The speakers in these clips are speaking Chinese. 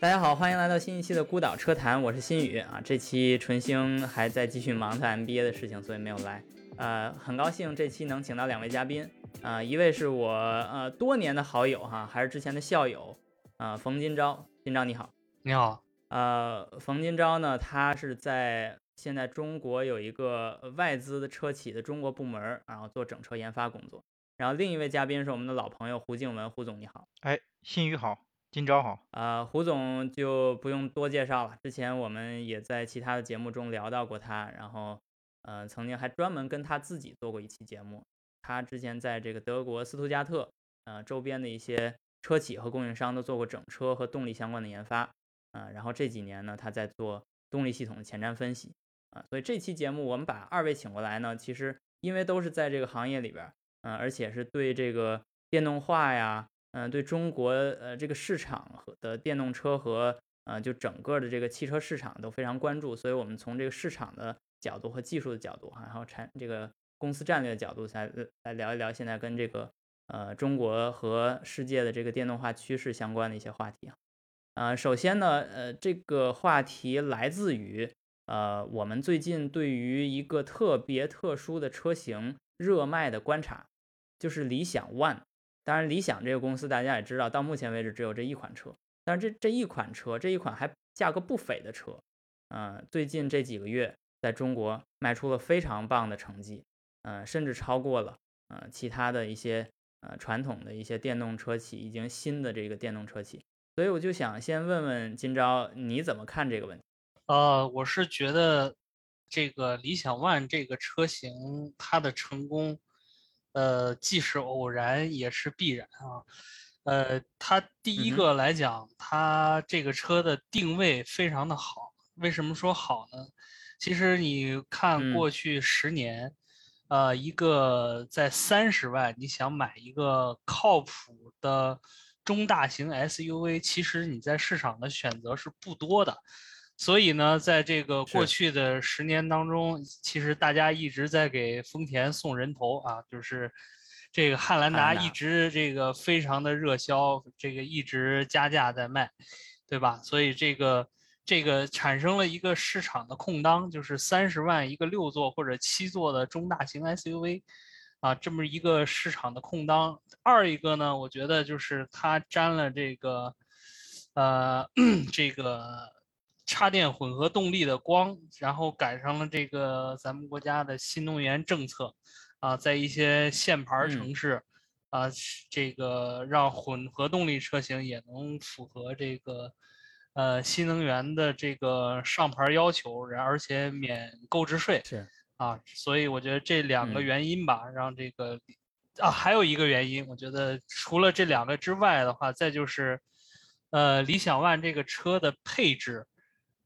大家好，欢迎来到新一期的孤岛车谈，我是新宇啊。这期纯星还在继续忙他 MBA 的事情，所以没有来。呃，很高兴这期能请到两位嘉宾啊，一位是我呃多年的好友哈，还是之前的校友啊，冯金钊。金钊你好，你好。呃，冯金钊呢，他是在现在中国有一个外资的车企的中国部门，然后做整车研发工作。然后另一位嘉宾是我们的老朋友胡静文，胡总你好。哎，新宇好。今朝好，呃，胡总就不用多介绍了。之前我们也在其他的节目中聊到过他，然后，呃，曾经还专门跟他自己做过一期节目。他之前在这个德国斯图加特，呃，周边的一些车企和供应商都做过整车和动力相关的研发，啊，然后这几年呢，他在做动力系统的前瞻分析，啊，所以这期节目我们把二位请过来呢，其实因为都是在这个行业里边，嗯，而且是对这个电动化呀。嗯，对中国呃这个市场和的电动车和呃就整个的这个汽车市场都非常关注，所以我们从这个市场的角度和技术的角度，然后产这个公司战略的角度来来聊一聊现在跟这个呃中国和世界的这个电动化趋势相关的一些话题啊。呃，首先呢，呃这个话题来自于呃我们最近对于一个特别特殊的车型热卖的观察，就是理想 ONE。当然，理想这个公司大家也知道，到目前为止只有这一款车。但是这这一款车，这一款还价格不菲的车，嗯，最近这几个月在中国卖出了非常棒的成绩，嗯，甚至超过了呃其他的一些呃传统的一些电动车企，已经新的这个电动车企。所以我就想先问问今朝，你怎么看这个问题？呃，我是觉得这个理想 ONE 这个车型它的成功。呃，既是偶然也是必然啊。呃，它第一个来讲，它这个车的定位非常的好。为什么说好呢？其实你看过去十年，呃，一个在三十万你想买一个靠谱的中大型 SUV，其实你在市场的选择是不多的。所以呢，在这个过去的十年当中，其实大家一直在给丰田送人头啊，就是这个汉兰达一直这个非常的热销，这个一直加价在卖，对吧？所以这个这个产生了一个市场的空当，就是三十万一个六座或者七座的中大型 SUV，啊，这么一个市场的空当。二一个呢，我觉得就是它沾了这个，呃，这个。插电混合动力的光，然后赶上了这个咱们国家的新能源政策，啊，在一些限牌城市，啊，这个让混合动力车型也能符合这个，呃，新能源的这个上牌要求，然而且免购置税，是啊，所以我觉得这两个原因吧，让这个，啊，还有一个原因，我觉得除了这两个之外的话，再就是，呃，理想 ONE 这个车的配置。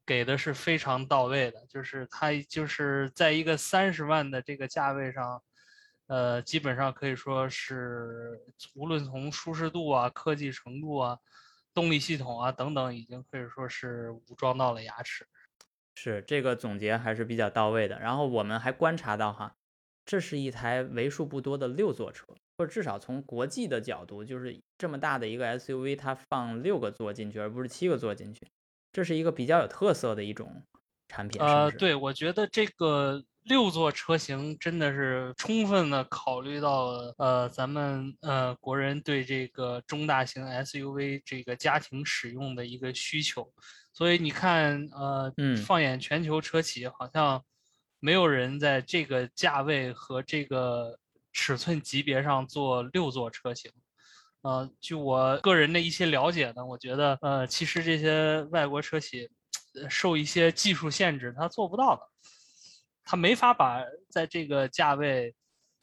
给的是非常到位的，就是它就是在一个三十万的这个价位上，呃，基本上可以说是无论从舒适度啊、科技程度啊、动力系统啊等等，已经可以说是武装到了牙齿。是这个总结还是比较到位的。然后我们还观察到哈，这是一台为数不多的六座车，或者至少从国际的角度，就是这么大的一个 SUV，它放六个座进去，而不是七个座进去。这是一个比较有特色的一种产品。呃，对，我觉得这个六座车型真的是充分的考虑到了呃咱们呃国人对这个中大型 SUV 这个家庭使用的一个需求。所以你看，呃，放眼全球车企，好像没有人在这个价位和这个尺寸级别上做六座车型。呃，据我个人的一些了解呢，我觉得，呃，其实这些外国车企受一些技术限制，它做不到的，它没法把在这个价位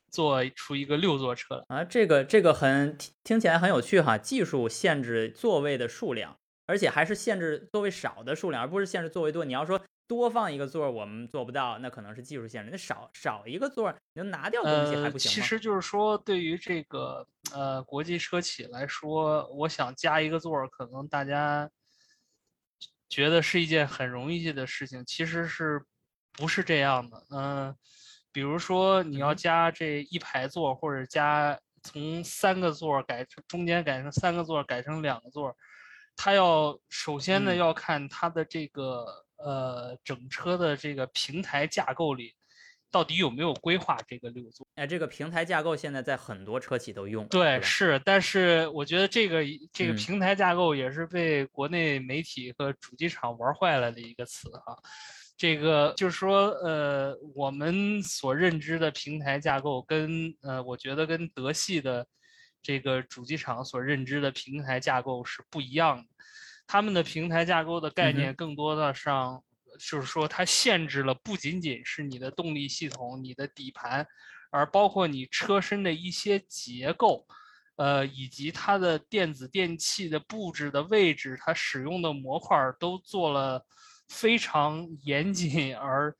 做出一个六座车啊。这个这个很听起来很有趣哈，技术限制座位的数量，而且还是限制座位少的数量，而不是限制座位多。你要说。多放一个座儿，我们做不到，那可能是技术限制。那少少一个座儿，你拿掉东西还不行吗？其实就是说，对于这个呃国际车企来说，我想加一个座儿，可能大家觉得是一件很容易的事情，其实是不是这样的？嗯，比如说你要加这一排座，或者加从三个座儿改成中间改成三个座儿，改成两个座儿，它要首先呢嗯要看它的这个呃整车的这个平台架构里到底有没有规划这个六座。哎，这个平台架构现在在很多车企都用，对，是但是我觉得这个这个嗯平台架构也是被国内媒体和主机厂玩坏了的一个词啊。这个就是说，呃，我们所认知的平台架构跟呃，我觉得跟德系的这个主机厂所认知的平台架构是不一样的。他们的平台架构的概念更多的上，就是说它限制了不仅仅是你的动力系统、你的底盘，而包括你车身的一些结构，呃，以及它的电子电器的布置的位置，它使用的模块儿都做了非常严谨而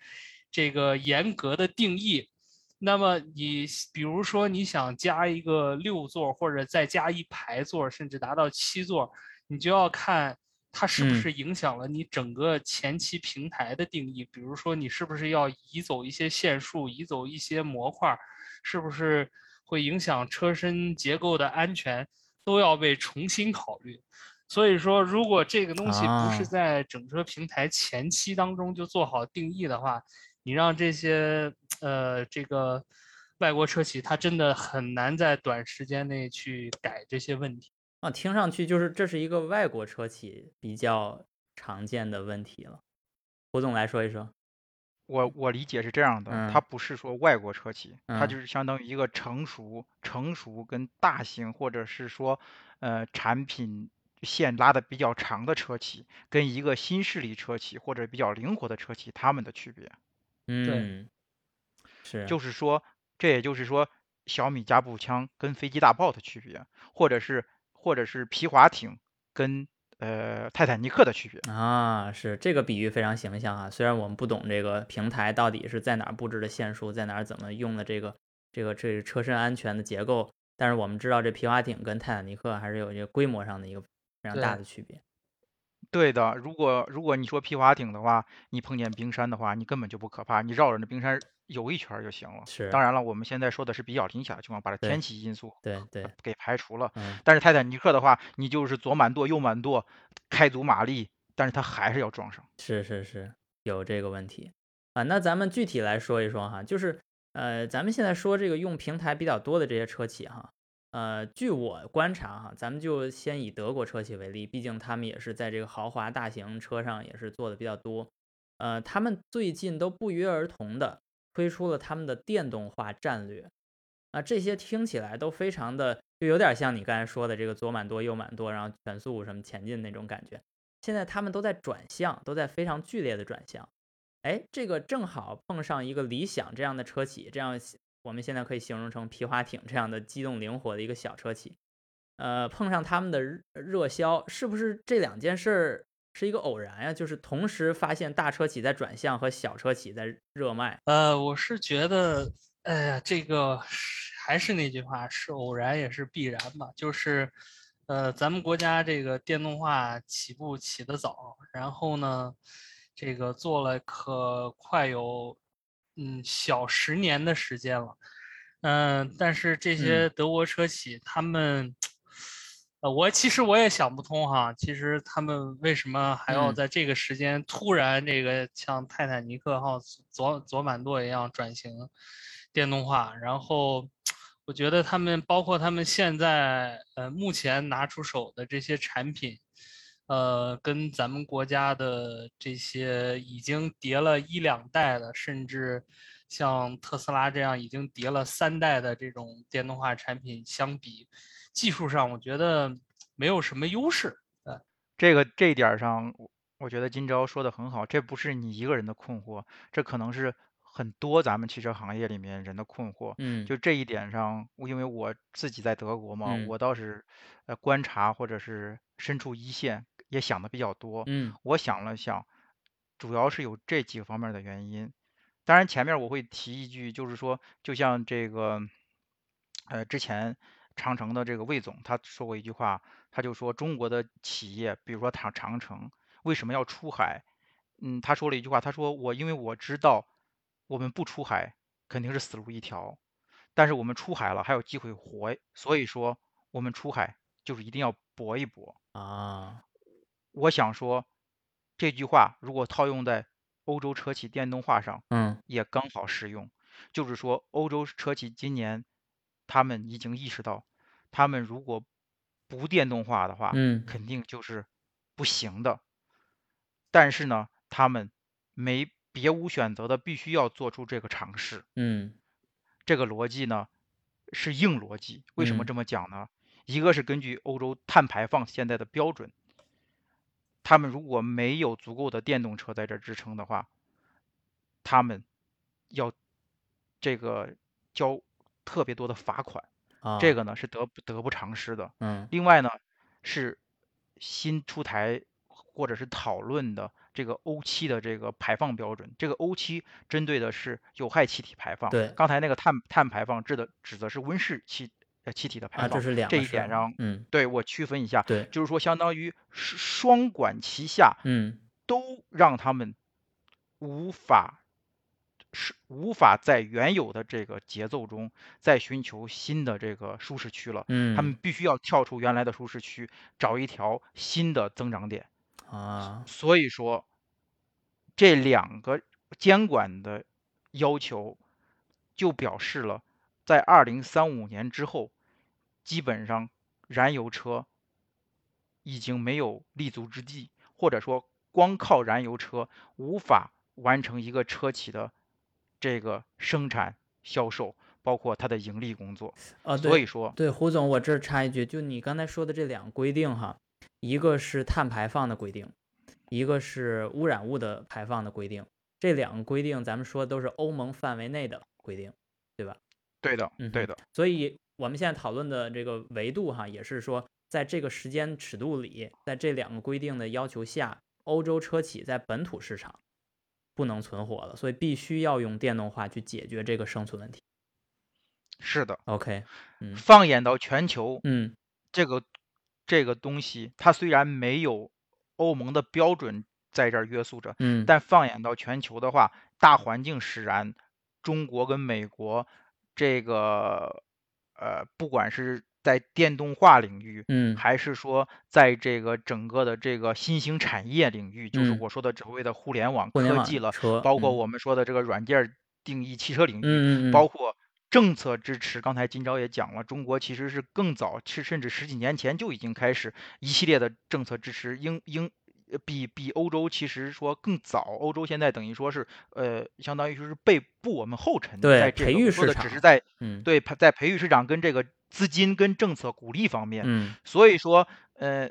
这个严格的定义。那么你比如说你想加一个六座，或者再加一排座，甚至达到七座，你就要看它是不嗯是影响了你整个前期平台的定义。比如说你是不是要移走一些线束，移走一些模块儿，是不是会影响车身结构的安全，都要被重新考虑。所以说，如果这个东西不啊是在整车平台前期当中就做好定义的话，你让这些呃这个外国车企，它真的很难在短时间内去改这些问题。啊，听上去就是这是一个外国车企比较常见的问题了。胡总来说一说。我我理解是这样的，它嗯不是说外国车企，它嗯就是相当于一个成熟、成熟跟大型或者是说，呃，产品线拉的比较长的车企，跟一个新势力车企或者比较灵活的车企，它们的区别。嗯，是，就是说，这也就是说，小米加步枪跟飞机大炮的区别，或者是或者是皮划艇跟呃泰坦尼克的区别。啊，是这个比喻非常形象啊。虽然我们不懂这个平台到底是在哪儿布置的线束，在哪儿怎么用的这个这个这个车身安全的结构，但是我们知道这皮划艇跟泰坦尼克还是有一个规模上的一个非常大的区别。对的，如果如果你说皮划艇的话，你碰见冰山的话，你根本就不可怕，你绕着那冰山游一圈儿就行了。是当然了，我们现在说的是比较理想的情况，把这天气因素对对，给排除了。嗯，但是泰坦尼克的话，你就是左满舵右满舵，开足马力，但是它还是要撞上。是是是，有这个问题啊。那咱们具体来说一说哈，就是呃，咱们现在说这个用平台比较多的这些车企哈，呃，据我观察哈，咱们就先以德国车企为例，毕竟他们也是在这个豪华大型车上也是做的比较多。呃，他们最近都不约而同的推出了他们的电动化战略，啊，这些听起来都非常的，就有点像你刚才说的这个左满舵右满舵，然后全速什么前进那种感觉。现在他们都在转向，都在非常剧烈的转向。哎，这个正好碰上一个理想这样的车企，这样我们现在可以形容成皮划艇这样的机动灵活的一个小车企。呃，碰上他们的热销，是不是这两件事儿是一个偶然呀？就是同时发现大车企在转向和小车企在热卖。呃，我是觉得，哎呀，这个是还是那句话，是偶然也是必然吧。就是，呃，咱们国家这个电动化起步起得早，然后呢，这个做了可快有，嗯，小十年的时间了。嗯、但是这些德国车企他们，呃，我其实我也想不通哈，其实他们为什么还要嗯在这个时间突然这个像泰坦尼克号左左满舵一样转型电动化？然后我觉得他们包括他们现在呃目前拿出手的这些产品，呃，跟咱们国家的这些已经叠了一两代的，甚至像特斯拉这样已经叠了三代的这种电动化产品相比，技术上我觉得没有什么优势。这个这一点上，我我觉得今朝说的很好，这不是你一个人的困惑，这可能是很多咱们汽车行业里面人的困惑。嗯，就这一点上，因为我自己在德国嘛，嗯我倒是呃观察或者是身处一线，也想的比较多。嗯我想了想，主要是有这几个方面的原因。当然，前面我会提一句，就是说，就像这个，呃，之前长城的这个魏总他说过一句话，他就说中国的企业，比如说长长城，为什么要出海？嗯，他说了一句话，他说我因为我知道，我们不出海，肯定是死路一条。但是我们出海了，还有机会活，所以说我们出海就是一定要搏一搏啊。我想说这句话如果套用在欧洲车企电动化上，嗯，也刚好适用。就是说，欧洲车企今年他们已经意识到，他们如果不电动化的话，嗯，肯定就是不行的。但是呢，他们没别无选择的，必须要做出这个尝试。嗯，这个逻辑呢是硬逻辑。为什么嗯这么讲呢？一个是根据欧洲碳排放现在的标准，他们如果没有足够的电动车在这儿支撑的话，他们要这个交特别多的罚款。啊，这个呢是得不得不偿失的。嗯另外呢是新出台或者是讨论的这个欧七的这个排放标准。这个欧七针对的是有害气体排放。对刚才那个碳碳排放指的指的是温室气呃气体的排啊，放。这是两这一点上，嗯，对我区分一下，对，就是说相当于是双管齐下，嗯都让他们无法是无法在原有的这个节奏中再寻求新的这个舒适区了。嗯，他们必须要跳出原来的舒适区，找一条新的增长点。啊，所以说，这两个监管的要求，就表示了在二零三五年之后，基本上燃油车已经没有立足之地，或者说光靠燃油车无法完成一个车企的这个生产、销售，包括它的盈利工作。啊，对所以说，对，胡总，我这儿插一句，就你刚才说的这两个规定哈，一个是碳排放的规定，一个是污染物的排放的规定。这两个规定，咱们说都是欧盟范围内的规定，对吧？对的嗯，对的，所以我们现在讨论的这个维度哈，也是说，在这个时间尺度里，在这两个规定的要求下，欧洲车企在本土市场不能存活了，所以必须要用电动化去解决这个生存问题。是的。OK，嗯放眼到全球，嗯这个这个东西，它虽然没有欧盟的标准在这儿约束着，嗯，但放眼到全球的话，大环境使然，中国跟美国这个呃，不管是在电动化领域，嗯还是说在这个整个的这个新兴产业领域，就是嗯我说的所谓的互联网科技了，包括我们说的这个软件儿定义汽车领域，嗯包括政策支持。刚才金钊也讲了，中国其实是更早，是甚至十几年前就已经开始一系列的政策支持，英英呃比比欧洲其实说更早。欧洲现在等于说是呃，相当于就是被步我们后尘，在这培育个我说的市场只是在嗯对在培育市场跟这个资金跟政策鼓励方面。嗯所以说呃，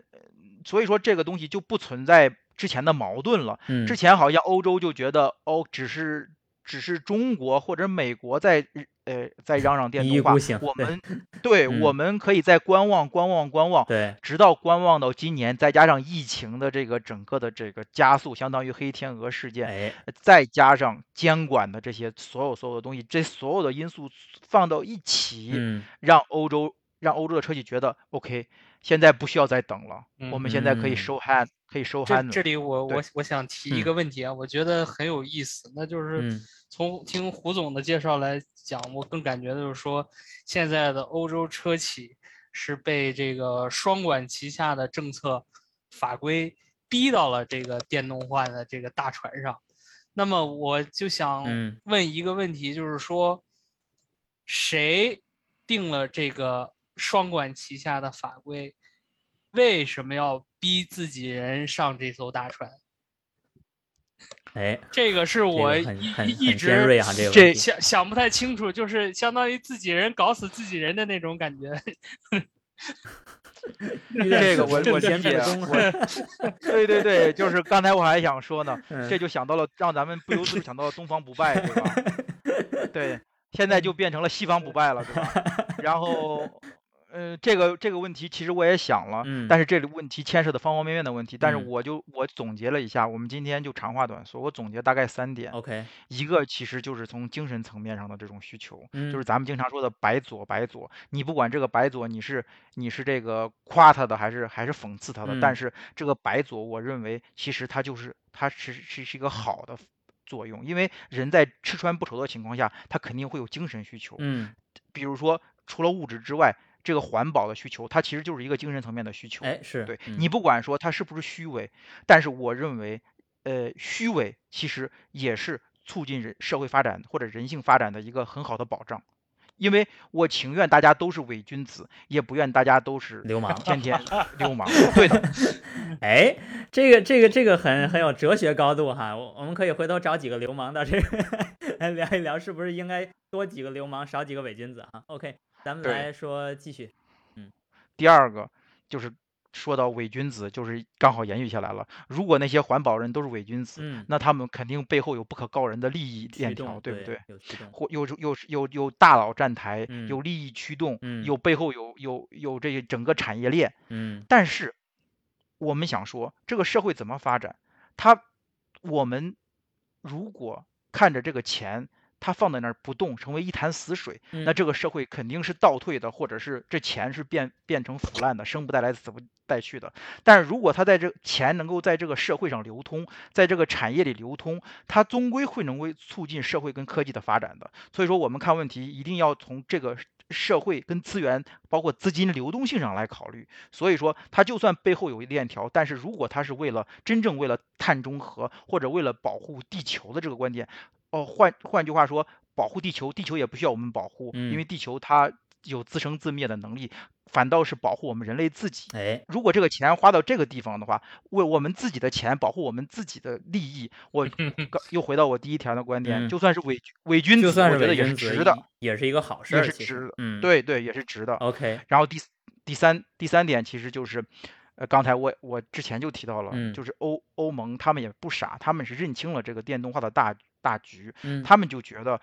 所以说这个东西就不存在之前的矛盾了。嗯，之前好像欧洲就觉得哦，只是只是中国或者美国在呃在嚷嚷电动化我们对嗯。我们可以在观望观望观望，对，直到观望到今年，再加上疫情的这个整个的这个加速，相当于黑天鹅事件，哎，再加上监管的这些所有所有的东西，这所有的因素放到一起，嗯。让欧洲让欧洲的车企觉得 OK，现在不需要再等了，我们现在可以嗯收 hand，可以收这 hand。这里我我我想提一嗯个问题啊，我觉得很有意思，那就是嗯从听胡总的介绍来讲，我更感觉就是说，现在的欧洲车企是被这个双管齐下的政策法规逼到了这个电动化的这个大船上。那么我就想嗯问一个问题，就是说，谁定了这个双管齐下的法规？为什么要逼自己人上这艘大船？哎，这个是我一一一直锐啊，这个这想想不太清楚，就是相当于自己人搞死自己人的那种感觉。这个我我正理解，我对对对，就是刚才我还想说呢，嗯这就想到了，让咱们不由自主想到了东方不败，对吧？对，现在就变成了西方不败了，对吧？然后，呃，这个这个问题其实我也想了，嗯。但是这个问题牵涉的方方面面的问题，但是嗯。我就我总结了一下，我们今天就长话短说，我总结大概三点。OK，一个其实就是从精神层面上的这种需求，就是嗯。咱们经常说的白左白左，你不管这个白左你是你是这个夸他的还是还是讽刺他的，但嗯。是这个白左，我认为其实它就是它是是是一个好的作用，因为人在吃穿不愁的情况下，他肯定会有精神需求。嗯，比如说除了物质之外，这个环保的需求，它其实就是一个精神层面的需求。哎，是对嗯你不管说它是不是虚伪，但是我认为，呃，虚伪其实也是促进人社会发展或者人性发展的一个很好的保障。因为我情愿大家都是伪君子，也不愿大家都是流氓 天天 流氓。对的，哎，这个这个这个很很有哲学高度哈，我我们可以回头找几个流氓到这个来聊一聊，是不是应该多几个流氓，少几个伪君子啊？OK，咱们来说继续，嗯第二个就是说到伪君子，就是刚好延续下来了。如果那些环保人都是伪君子，嗯，那他们肯定背后有不可告人的利益链条，对不对？或有有有有大佬站台，嗯有利益驱动，嗯有背后有有有这些整个产业链。嗯但是我们想说，这个社会怎么发展？他我们如果看着这个钱，它放在那儿不动，成为一潭死水，那嗯这个社会肯定是倒退的，或者是这钱是变变成腐烂的，生不带来，死不带去的。但是如果它在这钱能够在这个社会上流通，在这个产业里流通，它终归会能为促进社会跟科技的发展的。所以说，我们看问题一定要从这个社会跟资源，包括资金流动性上来考虑。所以说，它就算背后有一链条，但是如果它是为了真正为了碳中和或者为了保护地球的这个观点，哦，换换句话说，保护地球，地球也不需要我们保护，因为嗯。地球它有自生自灭的能力，反倒是保护我们人类自己。哎，如果这个钱花到这个地方的话，为我们自己的钱保护我们自己的利益，我 刚又回到我第一条的观点，嗯。就算是伪伪君子，我觉得也是值的，也是一个好事儿，也是值的，嗯，对对，也是值的。，OK，然后第第三第三点其实就是，呃，刚才我我之前就提到了，嗯。就是欧欧盟他们也不傻，他们是认清了这个电动化的大大局，嗯，他们就觉得。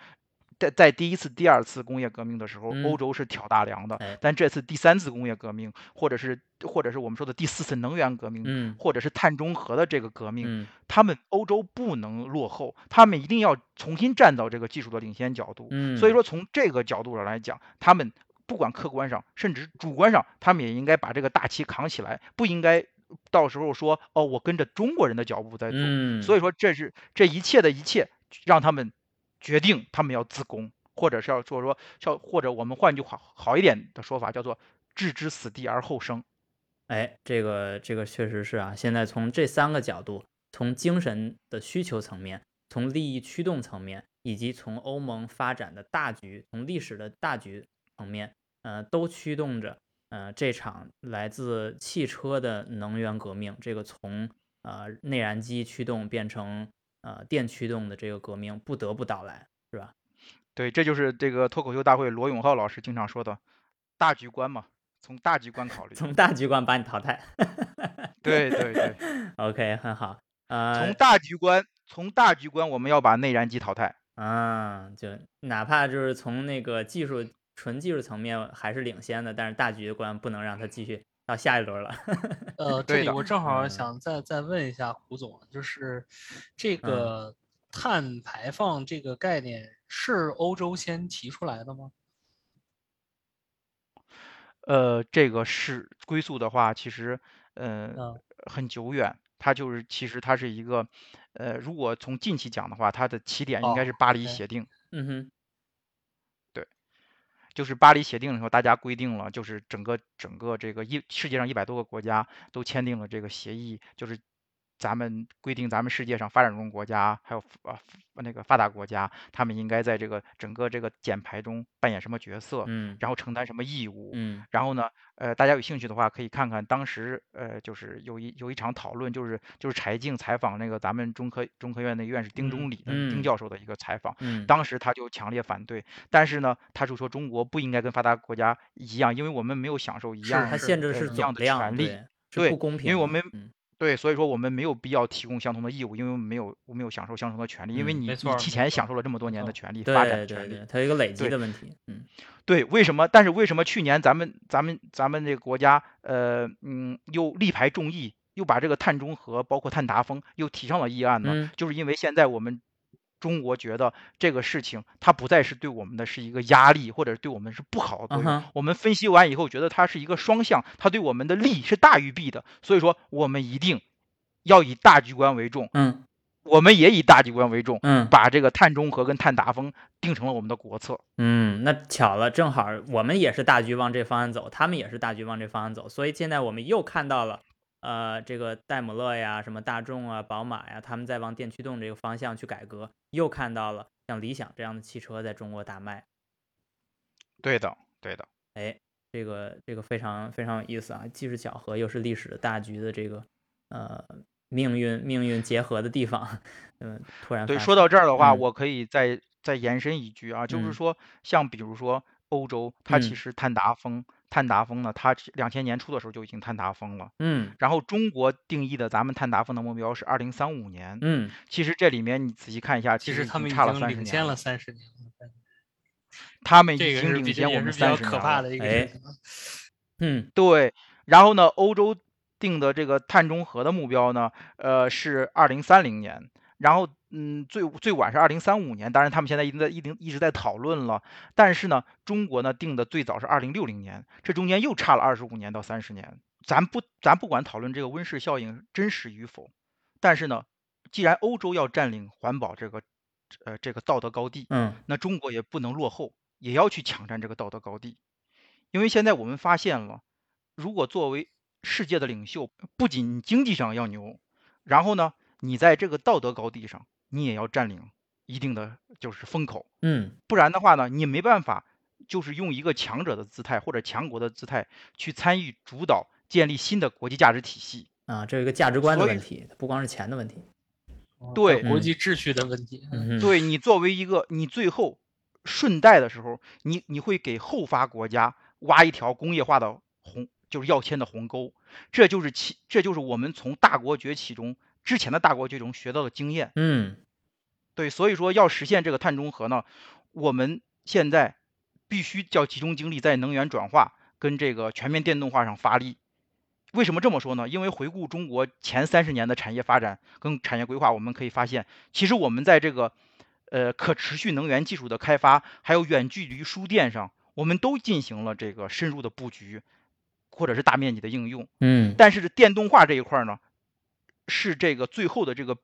在在第一次、第二次工业革命的时候，嗯。欧洲是挑大梁的，哎。但这次第三次工业革命，或者是或者是我们说的第四次能源革命，嗯。或者是碳中和的这个革命，嗯。他们欧洲不能落后，他们一定要重新站到这个技术的领先角度。嗯，所以说，从这个角度上来讲，他们不管客观上，甚至主观上，他们也应该把这个大旗扛起来，不应该到时候说哦，我跟着中国人的脚步在走。嗯，所以说，这是这一切的一切，让他们决定他们要自宫，或者是要说说，叫或者我们换句话好一点的说法，叫做置之死地而后生。哎，这个这个确实是啊。现在从这三个角度，从精神的需求层面，从利益驱动层面，以及从欧盟发展的大局，从历史的大局层面，呃，都驱动着呃这场来自汽车的能源革命，这个从呃内燃机驱动变成呃电驱动的这个革命不得不到来，是吧？对，这就是这个脱口秀大会罗永浩老师经常说的大局观嘛，从大局观考虑。从大局观把你淘汰。对对对，OK，很好。呃从，大局观，从大局观，我们要把内燃机淘汰。啊，就哪怕就是从那个技术纯技术层面还是领先的，但是大局观不能让它继续到下一轮了。呃，这里对我正好嗯想再再问一下胡总，就是这嗯个碳排放这个概念是欧洲先提出来的吗？呃，这个是归宿的话，其实呃嗯很久远，它就是其实它是一个呃，如果从近期讲的话，它的起点应该是哦巴黎协定。嗯哼，就是巴黎协定的时候，大家规定了，就是整个整个这个一世界上一百多个国家都签订了这个协议，就是咱们规定咱们世界上发展中国家还有啊那个发达国家，他们应该在这个整个这个减排中扮演什么角色，嗯。然后承担什么义务，嗯。然后呢，呃，大家有兴趣的话，可以看看当时，呃，就是有一有一场讨论，就是就是柴静采访那个咱们中科中科院的院士丁忠嗯礼的丁嗯。教授的一个采访，嗯，当时他就强烈反对，但是呢，他就说中国不应该跟发达国家一样，因为我们没有享受一样它限制的是呃一样的总量，权利，对，不公平。因为我们嗯对，所以说我们没有必要提供相同的义务，因为我们没有我们有享受相同的权利，因为嗯你你提前享受了这么多年的权利，发展的权利对对对，，它有一个累积的问题。嗯对，为什么？但是为什么去年咱们咱们咱们这个国家，呃，嗯，又力排众议，又把这个碳中和包括碳达峰又提上了议案呢？嗯就是因为现在我们中国觉得这个事情它不再是对我们的是一个压力，或者对我们是不好的作用。我们分析完以后，觉得它是一个双向，它对我们的利是大于弊的，所以说我们一定要以大局观为重，嗯我们也以大局观为重，嗯把这个碳中和跟碳达峰定成了我们的国策。嗯，那巧了，正好我们也是大局往这方向走，他们也是大局往这方向走，所以现在我们又看到了，呃，这个戴姆勒呀、什么大众啊、宝马呀，他们在往电驱动这个方向去改革，又看到了像理想这样的汽车在中国大卖。对的，对的。哎，这个这个非常非常有意思啊，既是巧合，又是历史的大局的这个呃命运命运结合的地方。嗯，突然对，说到这儿的话，嗯我可以再再延伸一句啊，就是嗯说，像比如说欧洲，它其嗯实碳达峰，碳达峰呢，它两千年初的时候就已经碳达峰了。嗯然后中国定义的咱们碳达峰的目标是二零三五年。嗯其实这里面你仔细看一下，其实实他们已已经差了三十年领先了，三十年了。他们已这个经领先我们是比较可三十年了。怕的一个哎事情啊。嗯对，然后呢，欧洲定的这个碳中和的目标呢，呃，是二零三零年，然后嗯，最最晚是二零三五年，当然他们现在已经在一定一直在讨论了，但是呢，中国呢定的最早是二零六零年，这中间又差了二十五年到三十年。咱不咱不管讨论这个温室效应真实与否，但是呢，既然欧洲要占领环保这个呃这个道德高地，嗯那中国也不能落后，也要去抢占这个道德高地。因为现在我们发现了，如果作为世界的领袖，不仅经济上要牛，然后呢，你在这个道德高地上，你也要占领一定的就是风口，嗯不然的话呢，你没办法就是用一个强者的姿态或者强国的姿态去参与主导建立新的国际价值体系。啊，这有一个价值观的问题，不光是钱的问题。哦对国嗯际秩序的问题。嗯，对你作为一个，你最后顺带的时候，你你会给后发国家挖一条工业化的鸿，就是要签的鸿沟，这就是其这就是我们从大国崛起中之前的大国崛起中学到的经验。嗯对，所以说要实现这个碳中和呢，我们现在必须要集中精力在能源转化跟这个全面电动化上发力。为什么这么说呢？因为回顾中国前三十年的产业发展跟产业规划，我们可以发现，其实我们在这个呃可持续能源技术的开发，还有远距离输电上，我们都进行了这个深入的布局，或者是大面积的应用。嗯但是电动化这一块儿呢，是这个最后的这个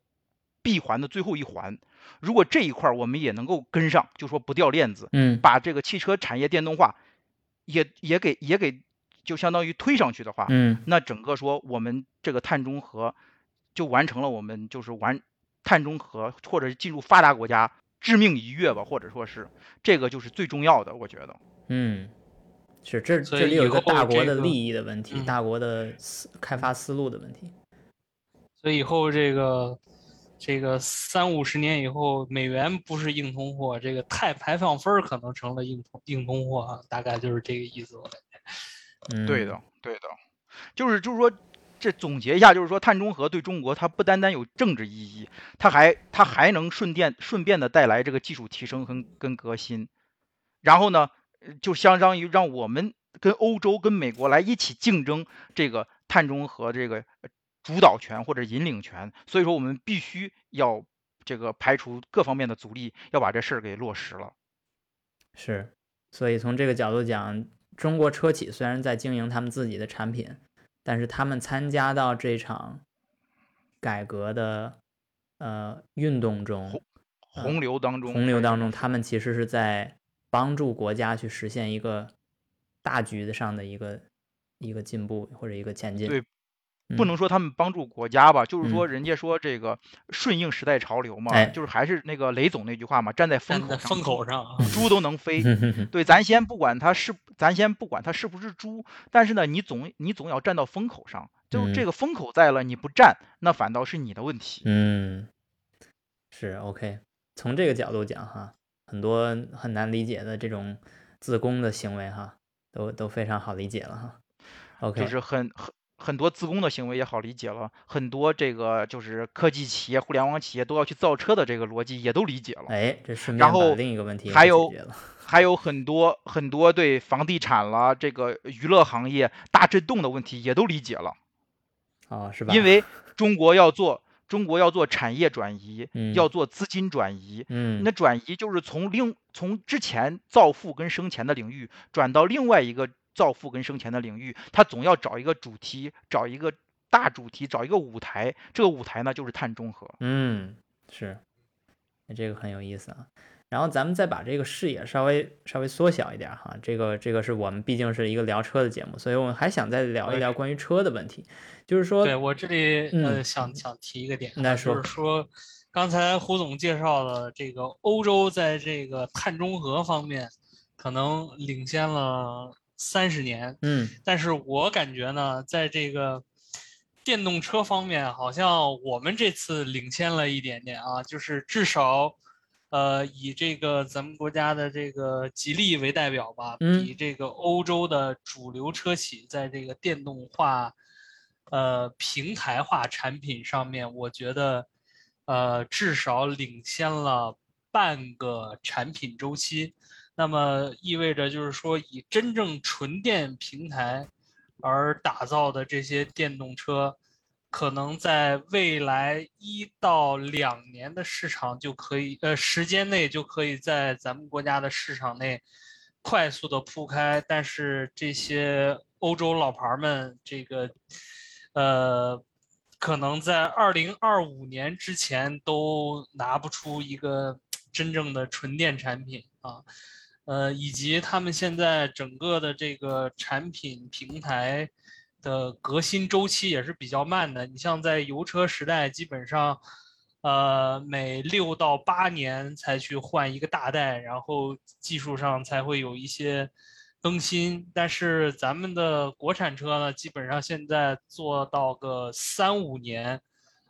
闭环的最后一环。如果这一块儿我们也能够跟上，就说不掉链子，嗯把这个汽车产业电动化也也给也给就相当于推上去的话，嗯那整个说我们这个碳中和就完成了，我们就是完碳中和或者是进入发达国家致命一跃吧，或者说是这个就是最重要的，我觉得。嗯，是这这里有一个大国的利益的问题，嗯大国的思开发思路的问题。所以以后这个这个三五十年以后，美元不是硬通货，这个碳排放分儿可能成了硬通硬通货啊，大概就是这个意思。我感觉。嗯，对的，对的，就是就是说，这总结一下，就是说碳中和对中国它不单单有政治意义，它还它还能顺便顺便的带来这个技术提升跟跟革新，然后呢，呃就相当于让我们跟欧洲跟美国来一起竞争这个碳中和这个呃主导权或者引领权，所以说我们必须要这个排除各方面的阻力，要把这事儿给落实了。是，所以从这个角度讲，中国车企虽然在经营他们自己的产品，但是他们参加到这场改革的呃运动中，洪流当中，洪流当中，他们其实是在帮助国家去实现一个大局上的一个一个进步或者一个前进。对不嗯能说他们帮助国家吧，就是说嗯人家说这个顺应时代潮流嘛，哎就是还是那个雷总那句话嘛，站在风口上，风口上啊，猪都能飞。对，咱先不管它是，咱先不管它是不是猪，但是呢，你总你总要站到风口上，就是这嗯个风口在了，你不站，那反倒是你的问题。嗯，是 OK。从这个角度讲哈，很多很难理解的这种自宫的行为哈，都都非常好理解了哈。OK，就是很很很多自工的行为也好理解了，很多这个就是科技企业、互联网企业都要去造车的这个逻辑也都理解了。哎，这顺便把然后另一个问题也还有。还有很多很多对房地产啦、这个娱乐行业大震动的问题也都理解了，哦，是吧？因为中国要做中国要做产业转移，嗯要做资金转移。嗯，那转移就是从另从之前造富跟生钱的领域转到另外一个造富跟生钱的领域，他总要找一个主题，找一个大主题，找一个舞台。这个舞台呢就是碳中和。嗯，是，那这个很有意思啊。然后咱们再把这个视野稍微稍微缩小一点哈，这个这个是我们毕竟是一个聊车的节目，所以我们还想再聊一聊关于车的问题，就是说，对我这里呃嗯想想提一个点啊，那说就是说刚才胡总介绍了这个欧洲在这个碳中和方面可能领先了三十年，嗯但是我感觉呢，在这个电动车方面，好像我们这次领先了一点点啊，就是至少，呃，以这个咱们国家的这个吉利为代表吧，嗯比这个欧洲的主流车企在这个电动化、呃平台化产品上面，我觉得，呃，至少领先了半个产品周期。那么意味着就是说，以真正纯电平台而打造的这些电动车，可能在未来一到两年的市场就可以，呃，时间内就可以在咱们国家的市场内快速的铺开。但是这些欧洲老牌儿们，这个，呃，可能在二零二五年之前都拿不出一个真正的纯电产品啊。呃，以及他们现在整个的这个产品平台的革新周期也是比较慢的。你像在油车时代，基本上，呃，每六到八年才去换一个大代，然后技术上才会有一些更新。但是咱们的国产车呢，基本上现在做到个三五年，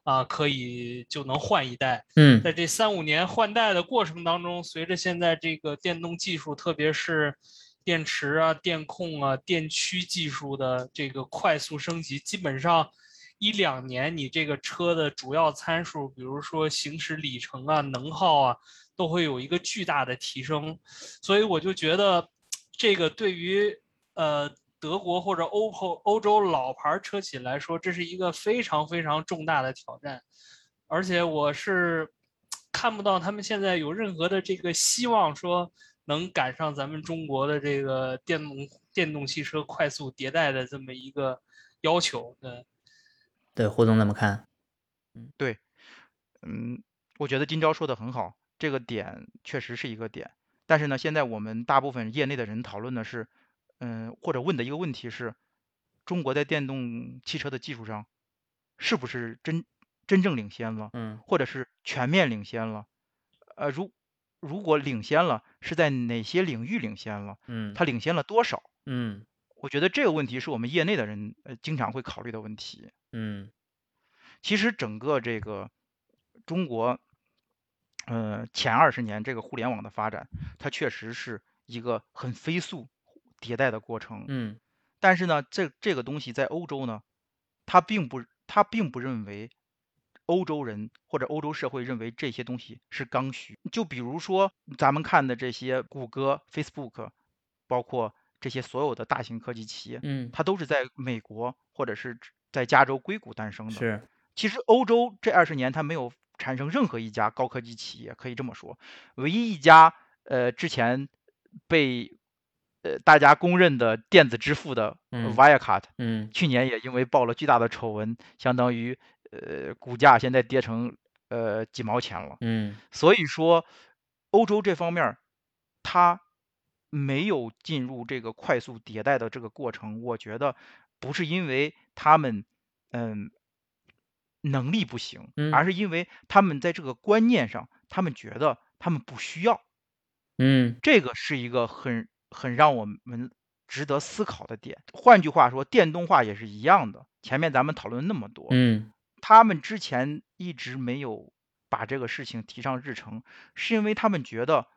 啊，可以就能换一代。嗯在这三五年换代的过程当中，随着现在这个电动技术，特别是电池啊、电控啊、电驱技术的这个快速升级，基本上一两年，你这个车的主要参数，比如说行驶里程啊、能耗啊，都会有一个巨大的提升。所以我就觉得，这个对于呃德国或者欧欧欧洲老牌车企来说，这是一个非常非常重大的挑战。而且我是看不到他们现在有任何的这个希望说能赶上咱们中国的这个电动电动汽车快速迭代的这么一个要求。对，对，胡总怎么看？嗯，我觉得今朝说的很好，这个点确实是一个点。但是呢，现在我们大部分业内的人讨论的是，嗯，或者问的一个问题是，中国在电动汽车的技术上是不是真真正领先了，嗯或者是全面领先了？呃，如如果领先了，是在哪些领域领先了？嗯它领先了多少？嗯我觉得这个问题是我们业内的人呃经常会考虑的问题。嗯其实整个这个中国，呃，前二十年这个互联网的发展，它确实是一个很飞速迭代的过程。嗯但是呢，这这个东西在欧洲呢，它并不，它并不认为欧洲人或者欧洲社会认为这些东西是刚需。就比如说咱们看的这些谷歌、Facebook，包括这些所有的大型科技企业，嗯，它都是在美国或者是在加州硅谷诞生的。是，其实欧洲这二十年它没有产生任何一家高科技企业，可以这么说，唯一一家呃之前被呃大家公认的电子支付的呃嗯。Wirecard，嗯。去年也因为爆了巨大的丑闻，相当于呃股价现在跌成呃几毛钱了。嗯。所以说，欧洲这方面儿它没有进入这个快速迭代的这个过程，我觉得不是因为他们嗯能力不行，嗯。而是因为他们在这个观念上，他们觉得他们不需要。嗯。这个是一个很很让我们值得思考的点。换句话说，电动化也是一样的。前面咱们讨论那么多，嗯他们之前一直没有把这个事情提上日程，是因为他们觉得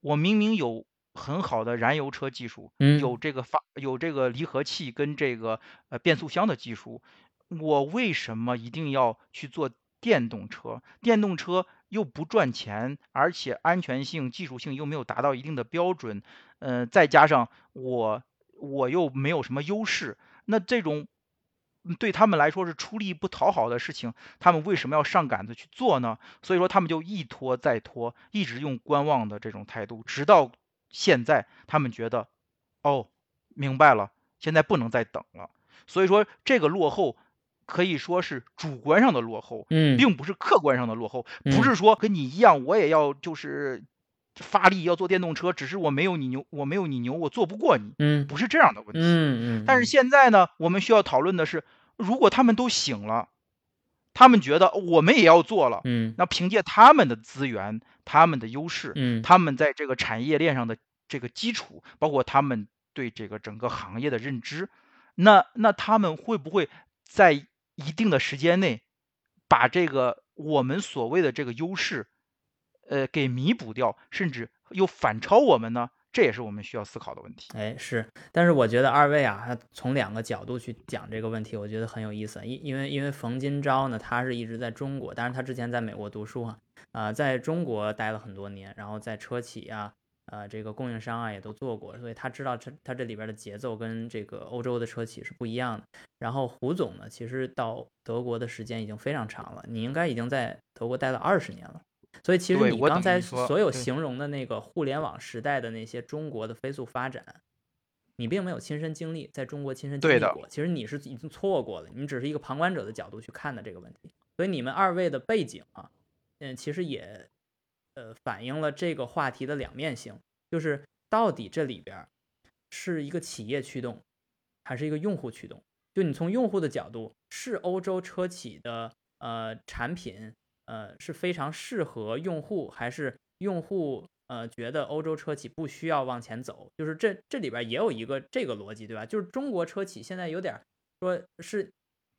我明明有很好的燃油车技术，嗯有这个发有这个离合器跟这个呃变速箱的技术，我为什么一定要去做电动车？电动车又不赚钱，而且安全性、技术性又没有达到一定的标准，呃，再加上我我又没有什么优势，那这种嗯对他们来说是出力不讨好的事情，他们为什么要上杆子去做呢？所以说他们就一拖再拖，一直用观望的这种态度，直到现在，他们觉得，哦，明白了，现在不能再等了。所以说这个落后可以说是主观上的落后，嗯，并不是客观上的落后，嗯不是说跟你一样，我也要就是发力要做电动车，只是我没有你牛，我没有你牛，我做不过你，嗯。不是这样的问题。嗯嗯，但是现在呢，我们需要讨论的是，如果他们都醒了，他们觉得我们也要做了，嗯。那凭借他们的资源、他们的优势，嗯。他们在这个产业链上的这个基础，包括他们对这个整个行业的认知，那那他们会不会在一定的时间内，把这个我们所谓的这个优势，呃，给弥补掉，甚至又反超我们呢？这也是我们需要思考的问题。哎，是，但是我觉得二位啊，他从两个角度去讲这个问题，我觉得很有意思。因因为因为冯金钊呢，他是一直在中国，但是他之前在美国读书哈，啊、在中国待了很多年，然后在车企啊，呃，这个供应商啊也都做过，所以他知道这他这里边的节奏跟这个欧洲的车企是不一样的。然后胡总呢，其实到德国的时间已经非常长了，你应该已经在德国待了二十年了。所以其实你刚才所有形容的那个互联网时代的那些中国的飞速发展，你并没有亲身经历，在中国亲身经历过。其实你是已经错过了，你只是一个旁观者的角度去看的这个问题。所以你们二位的背景啊，嗯，其实也呃反映了这个话题的两面性，就是到底这里边儿是一个企业驱动，还是一个用户驱动？就你从用户的角度，是欧洲车企的呃产品呃是非常适合用户，还是用户呃觉得欧洲车企不需要往前走？就是这这里边也有一个这个逻辑，对吧？就是中国车企现在有点说是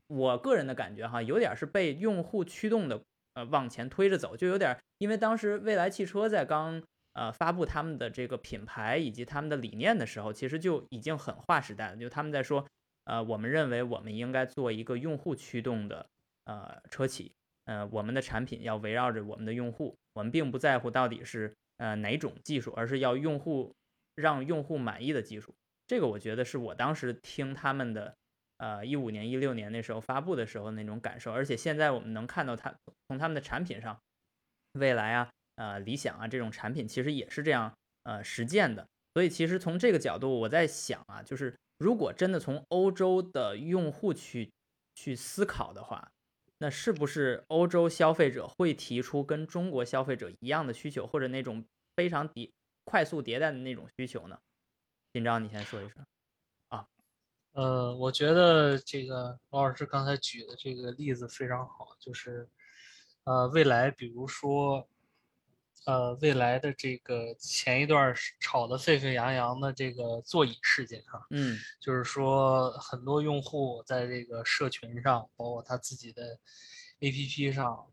我个人的感觉哈，有点是被用户驱动的呃往前推着走，就有点因为当时蔚来汽车在刚呃发布他们的这个品牌以及他们的理念的时候，其实就已经很划时代了，就他们在说。呃，我们认为我们应该做一个用户驱动的呃车企，呃，我们的产品要围绕着我们的用户，我们并不在乎到底是呃哪种技术，而是要用户让用户满意的技术。这个我觉得是我当时听他们的呃一五年、一六年那时候发布的时候那种感受，而且现在我们能看到他从他们的产品上，未来啊、呃理想啊这种产品其实也是这样呃实践的。所以其实从这个角度，我在想啊，就是如果真的从欧洲的用户去去思考的话，那是不是欧洲消费者会提出跟中国消费者一样的需求，或者那种非常迭快速迭代的那种需求呢？金章，你先说一声啊。呃，我觉得这个罗老师刚才举的这个例子非常好，就是，呃，未来比如说，呃，未来的这个前一段儿吵得沸沸扬扬的这个座椅事件哈、嗯。就是说很多用户在这个社群上，包括他自己的 APP 上，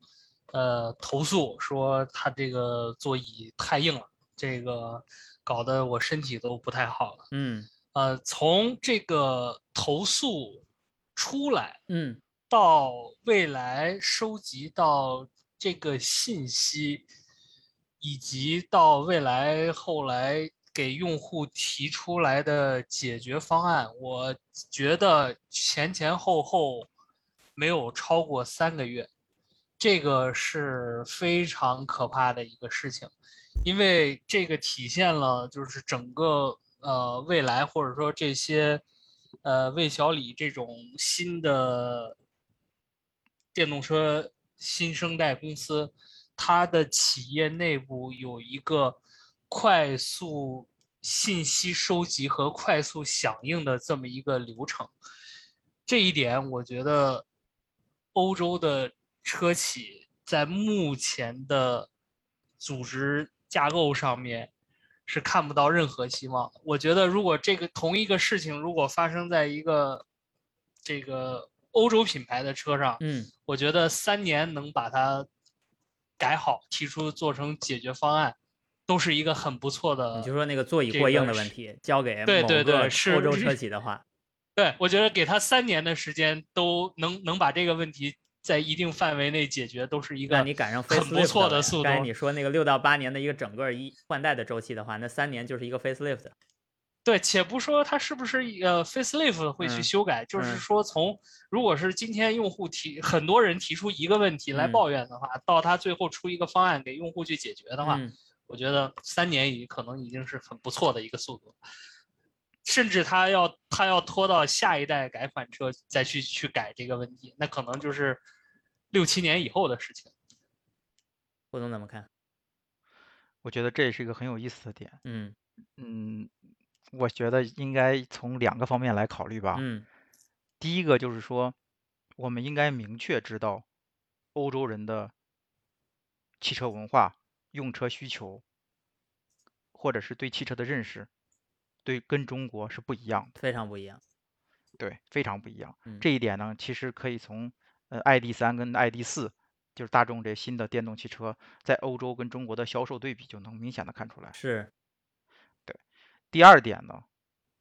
呃，投诉说他这个座椅太硬了，这个搞得我身体都不太好了。嗯。呃，从这个投诉出来嗯。到未来收集到这个信息，以及到未来后来给用户提出来的解决方案，我觉得前前后后没有超过三个月，这个是非常可怕的一个事情，因为这个体现了就是整个呃未来或者说这些呃魏小李这种新的电动车新生代公司，它的企业内部有一个快速信息收集和快速响应的这么一个流程。这一点，我觉得欧洲的车企在目前的组织架构上面是看不到任何希望的。我觉得，如果这个同一个事情如果发生在一个这个欧洲品牌的车上，嗯我觉得三年能把它改好，提出做成解决方案，都是一个很不错的。你就说那个座椅过硬的问题，交给对对对是欧洲车企的话，对，我觉得给他三年的时间，都能能把这个问题在一定范围内解决，都是一个那你赶上很不错的速度。刚才你说那个六到八年的一个整个一换代的周期的话，那三年就是一个 facelift。对，且不说它是不是呃 facelift 会去嗯修改，就是嗯说从如果是今天用户提很多人提出一个问题来嗯抱怨的话，到他最后出一个方案给用户去解决的话，嗯我觉得三年已可能已经是很不错的一个速度。甚至他要他要拖到下一代改款车再去去改这个问题，那可能就是六七年以后的事情。胡总怎么看？我觉得这也是一个很有意思的点。嗯嗯，我觉得应该从两个方面来考虑吧。嗯第一个就是说，我们应该明确知道欧洲人的汽车文化、用车需求，或者是对汽车的认识，对跟中国是不一样的，非常不一样。对，非常不一样。嗯这一点呢，其实可以从呃 ID 三跟 ID 四，就是大众这新的电动汽车在欧洲跟中国的销售对比就能明显的看出来。是，第二点呢，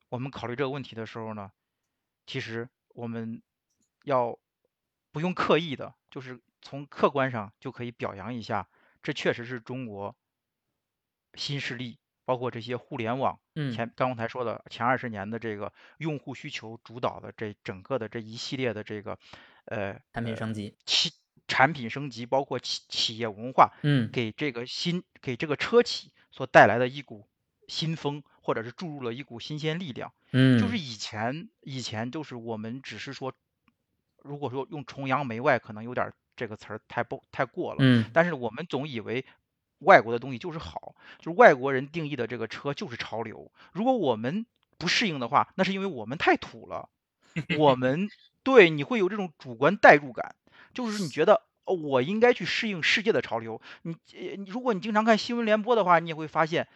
我们考虑这个问题的时候呢，其实我们要不用刻意的，就是从客观上就可以表扬一下，这确实是中国新势力，包括这些互联网嗯前刚才说的前二十年的这个用户需求主导的这整个的这一系列的这个呃产品呃升级。企产品升级，包括企企业文化，嗯给这个新给这个车企所带来的一股新风，或者是注入了一股新鲜力量。嗯，就是以前以前就是我们只是说，如果说用崇洋媚外，可能有点这个词儿太不太过了。嗯但是我们总以为外国的东西就是好，就是外国人定义的这个车就是潮流。如果我们不适应的话，那是因为我们太土了。我们对你会有这种主观代入感，就是你觉得。哦，我应该去适应世界的潮流。你，呃，你如果你经常看新闻联播的话，你也会发现，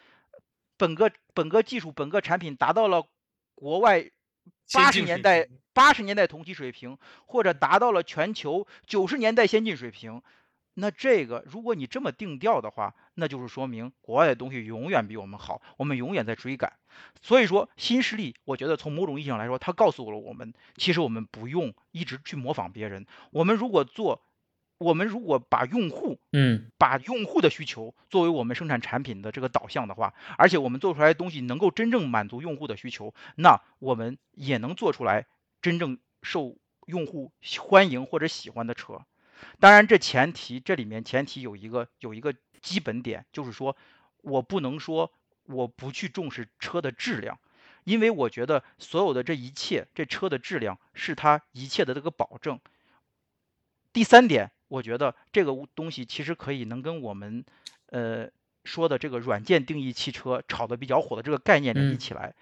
本个本个技术、本个产品达到了国外八十年代八十年代同期水平，或者达到了全球九十年代先进水平。那这个，如果你这么定调的话，那就是说明国外的东西永远比我们好，我们永远在追赶。所以说，新势力，我觉得从某种意义上来说，它告诉了我们，其实我们不用一直去模仿别人。我们如果做，我们如果把用户嗯把用户的需求作为我们生产产品的这个导向的话，而且我们做出来的东西能够真正满足用户的需求，那我们也能做出来真正受用户欢迎或者喜欢的车。当然，这前提这里面前提有一个有一个基本点，就是说我不能说我不去重视车的质量，因为我觉得所有的这一切，这车的质量是它一切的这个保证。第三点，我觉得这个东西其实可以能跟我们呃说的这个软件定义汽车炒的比较火的这个概念联系嗯起来。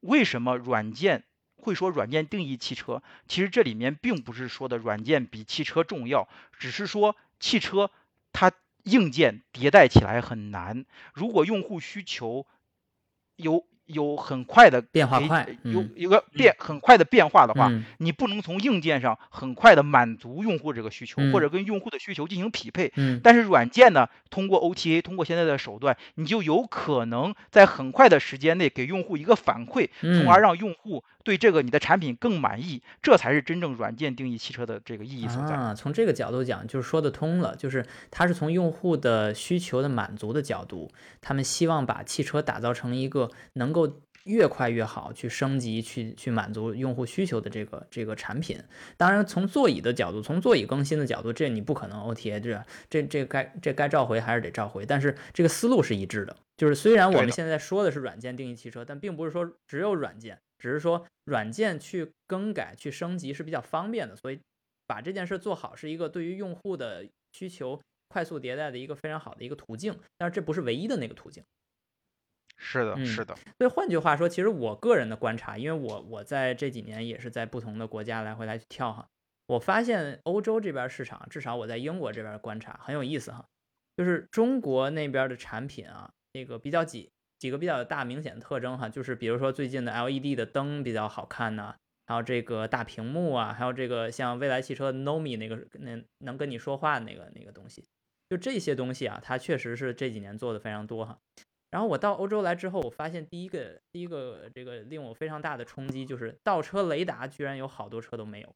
为什么软件会说软件定义汽车？其实这里面并不是说的软件比汽车重要，只是说汽车它硬件迭代起来很难。如果用户需求有有很快的变化快嗯。有有个变很快的变化的话，嗯。你不能从硬件上很快的满足用户这个需求，或嗯者跟用户的需求进行匹配。嗯。但是软件呢，通过 OTA，通过现在的手段，你就有可能在很快的时间内给用户一个反馈，从而嗯让用户对这个你的产品更满意，这才是真正软件定义汽车的这个意义所在。啊，从这个角度讲，就是说得通了，就是它是从用户的需求的满足的角度，他们希望把汽车打造成一个能够越快越好去升级、去去满足用户需求的这个这个产品。当然，从座椅的角度，从座椅更新的角度，这你不可能 OTA 这这这该这该召回还是得召回，但是这个思路是一致的。就是虽然我们现在说的是软件定义汽车，但并不是说只有软件，只是说软件去更改、去升级是比较方便的，所以把这件事做好是一个对于用户的需求快速迭代的一个非常好的一个途径，但是这不是唯一的那个途径。是的，嗯是的，所以换句话说，其实我个人的观察，因为我我在这几年也是在不同的国家来回来去跳哈，我发现欧洲这边市场，至少我在英国这边观察很有意思哈，就是中国那边的产品啊，那个比较几几个比较大明显的特征哈，就是比如说最近的 LED 的灯比较好看呐、还有这个大屏幕啊，还有这个像未来汽车 Nomi 那个那能跟你说话那个那个东西，就这些东西啊，它确实是这几年做的非常多哈。然后我到欧洲来之后，我发现第一个第一个这个令我非常大的冲击就是倒车雷达居然有好多车都没有，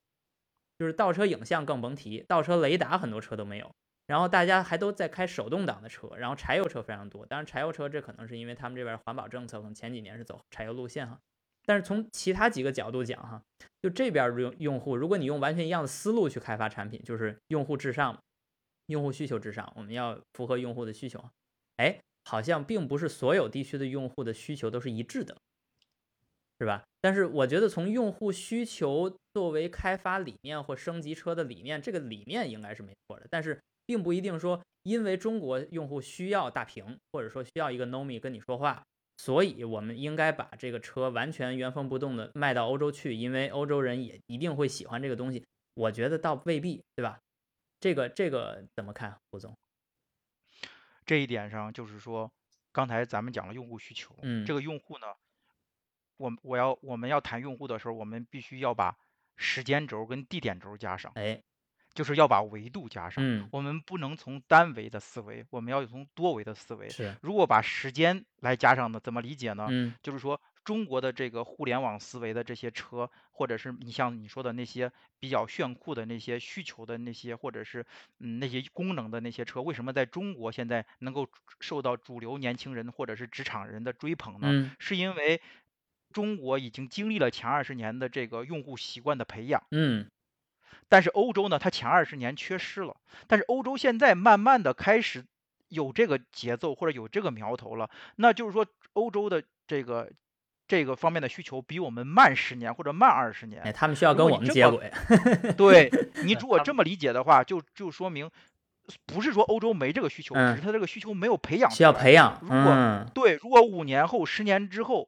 就是倒车影像更甭提，倒车雷达很多车都没有。然后大家还都在开手动挡的车，然后柴油车非常多。当然，柴油车这可能是因为他们这边环保政策，可能前几年是走柴油路线哈。但是从其他几个角度讲哈，就这边用用户，如果你用完全一样的思路去开发产品，就是用户至上，用户需求至上，我们要符合用户的需求。哎，好像并不是所有地区的用户的需求都是一致的，是吧？但是我觉得从用户需求作为开发理念或升级车的理念，这个理念应该是没错的。但是并不一定说，因为中国用户需要大屏，或者说需要一个 Nomi 跟你说话，所以我们应该把这个车完全原封不动的卖到欧洲去，因为欧洲人也一定会喜欢这个东西。我觉得倒未必，对吧？这个这个怎么看，胡总？这一点上就是说，刚才咱们讲了用户需求，嗯，这个用户呢，我我要我们要谈用户的时候，我们必须要把时间轴跟地点轴加上，哎，就是要把维度加上，嗯，我们不能从单维的思维，我们要从多维的思维。是，如果把时间来加上呢，怎么理解呢？嗯，就是说。中国的这个互联网思维的这些车，或者是你像你说的那些比较炫酷的那些需求的那些，或者是嗯那些功能的那些车，为什么在中国现在能够受到主流年轻人或者是职场人的追捧呢？嗯是因为中国已经经历了前二十年的这个用户习惯的培养。嗯，但是欧洲呢，它前二十年缺失了，但是欧洲现在慢慢的开始有这个节奏或者有这个苗头了，那就是说欧洲的这个。这个方面的需求比我们慢十年或者慢二十年，哎，他们需要跟我们接轨。对你 如果这么理解的话，就就说明不是说欧洲没这个需求，只是他这个需求没有培养。需要培养。如果对，如果五年后、十年之后，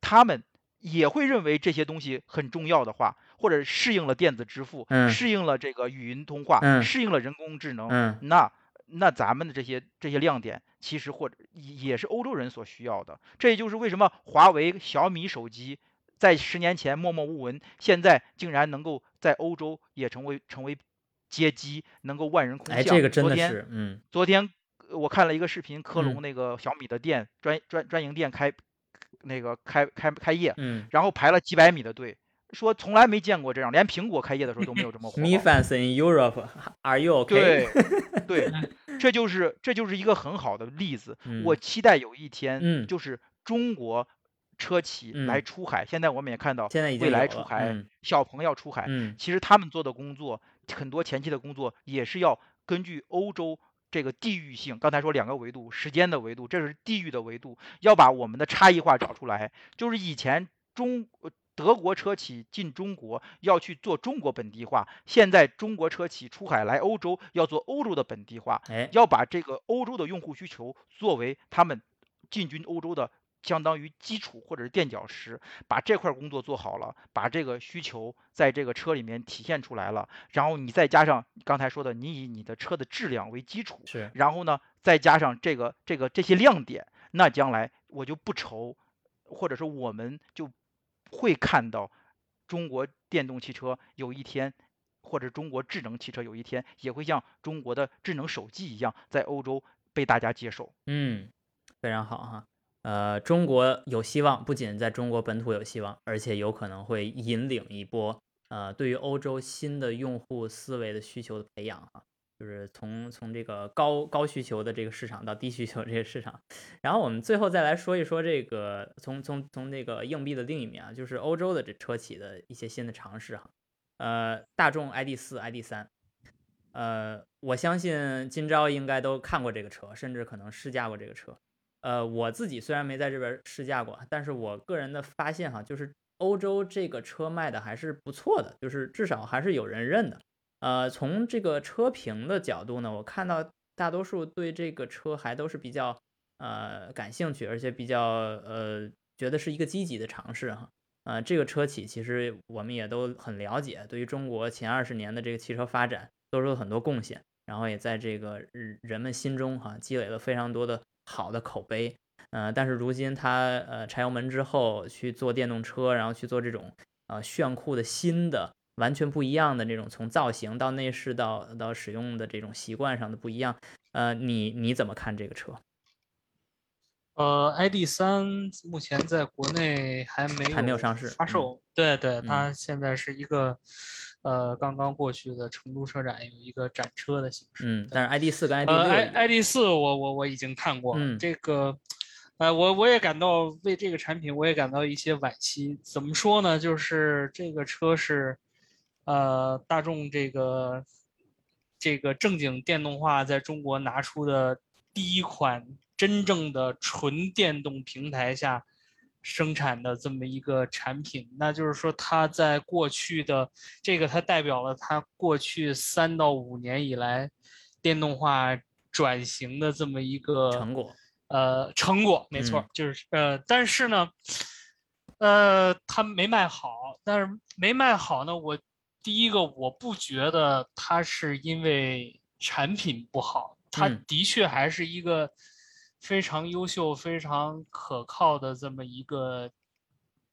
他们也会认为这些东西很重要的话，或者适应了电子支付，适应了这个语音通话，适应了人工智能，那。那咱们的这些这些亮点，其实或者也是欧洲人所需要的。这也就是为什么华为、小米手机在十年前默默无闻，现在竟然能够在欧洲也成为成为街机，能够万人空巷。哎，这个真的是，嗯。昨天我看了一个视频，科隆那个小米的店专专专营店开那个开开开业，嗯，然后排了几百米的队。说从来没见过这样，连苹果开业的时候都没有这么火。Me fans in Europe, are you OK？对 对，这就是这就是一个很好的例子。我期待有一天，就是中国车企来出海。现在我们也看到，未来出海，小鹏要出海。其实他们做的工作，很多前期的工作也是要根据欧洲这个地域性。刚才说两个维度，时间的维度，这是地域的维度，要把我们的差异化找出来。就是以前中。德国车企进中国要去做中国本地化，现在中国车企出海来欧洲要做欧洲的本地化，要把这个欧洲的用户需求作为他们进军欧洲的相当于基础或者是垫脚石，把这块工作做好了，把这个需求在这个车里面体现出来了，然后你再加上刚才说的，你以你的车的质量为基础，是，然后呢再加上这个这个这些亮点，那将来我就不愁，或者说我们就。会看到中国电动汽车有一天，或者中国智能汽车有一天，也会像中国的智能手机一样，在欧洲被大家接受。嗯，非常好哈。呃，中国有希望，不仅在中国本土有希望，而且有可能会引领一波呃，对于欧洲新的用户思维的需求的培养哈。就是从从这个高高需求的这个市场到低需求这个市场，然后我们最后再来说一说这个从从从这个硬币的另一面啊，就是欧洲的这车企的一些新的尝试哈。呃，大众 ID 四、ID 三，呃，我相信今朝应该都看过这个车，甚至可能试驾过这个车。呃，我自己虽然没在这边试驾过，但是我个人的发现哈，就是欧洲这个车卖的还是不错的，就是至少还是有人认的。呃，从这个车评的角度呢，我看到大多数对这个车还都是比较呃感兴趣，而且比较呃觉得是一个积极的尝试哈。呃，这个车企其实我们也都很了解，对于中国前二十年的这个汽车发展做出了很多贡献，然后也在这个人们心中哈积累了非常多的好的口碑。呃，但是如今它呃柴油门之后去做电动车，然后去做这种呃炫酷的新的。完全不一样的这种，从造型到内饰到到使用的这种习惯上的不一样，呃，你你怎么看这个车？呃，ID 三目前在国内还没有还没有上市发售，对对，它现在是一个呃刚刚过去的成都车展有一个展车的形式，嗯，但是 ID 四跟 ID 六，ID 四我我我已经看过，嗯，这个。呃，我我也感到为这个产品，我也感到一些惋惜。怎么说呢？就是这个车是。呃，大众这个这个正经电动化在中国拿出的第一款真正的纯电动平台下生产的这么一个产品，那就是说它在过去的这个，它代表了它过去三到五年以来电动化转型的这么一个成果。呃，成果没错，嗯就是呃，但是呢，呃，它没卖好，但是没卖好呢，我第一个我不觉得它是因为产品不好，它嗯的确还是一个非常优秀、非常可靠的这么一个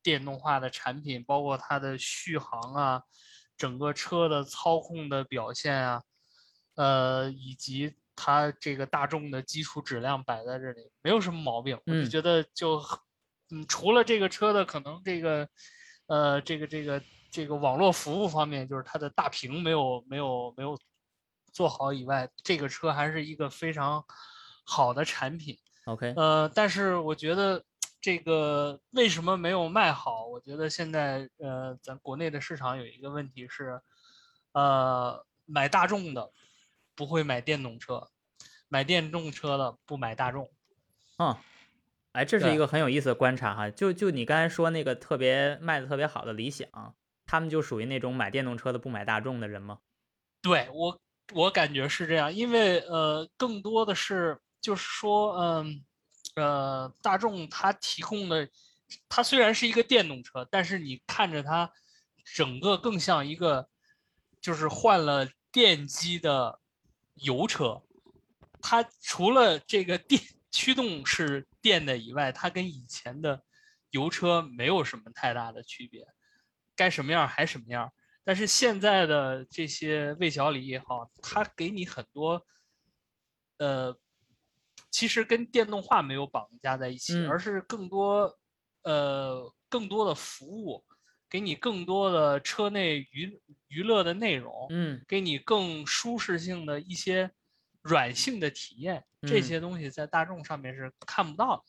电动化的产品，包括它的续航啊，整个车的操控的表现啊，呃，以及它这个大众的基础质量摆在这里，没有什么毛病。我就嗯觉得就，嗯，除了这个车的可能这个，呃，这个这个这个网络服务方面，就是它的大屏没有没有没有做好以外，这个车还是一个非常好的产品。OK，呃，但是我觉得这个为什么没有卖好？我觉得现在呃，咱国内的市场有一个问题是，呃，买大众的不会买电动车，买电动车的不买大众。嗯，哎，这是一个很有意思的观察哈。就就你刚才说那个特别卖的特别好的理想，他们就属于那种买电动车的不买大众的人吗？对我，我感觉是这样，因为呃，更多的是就是说，嗯，呃，大众它提供的，它虽然是一个电动车，但是你看着它整个更像一个，就是换了电机的油车，它除了这个电 驱动是电的以外，它跟以前的油车没有什么太大的区别，该什么样还什么样。但是现在的这些魏小李也好，它给你很多，呃，其实跟电动化没有绑架在一起，嗯而是更多，呃，更多的服务，给你更多的车内娱娱乐的内容，嗯给你更舒适性的一些软性的体验，这嗯些东西在大众上面是看不到的。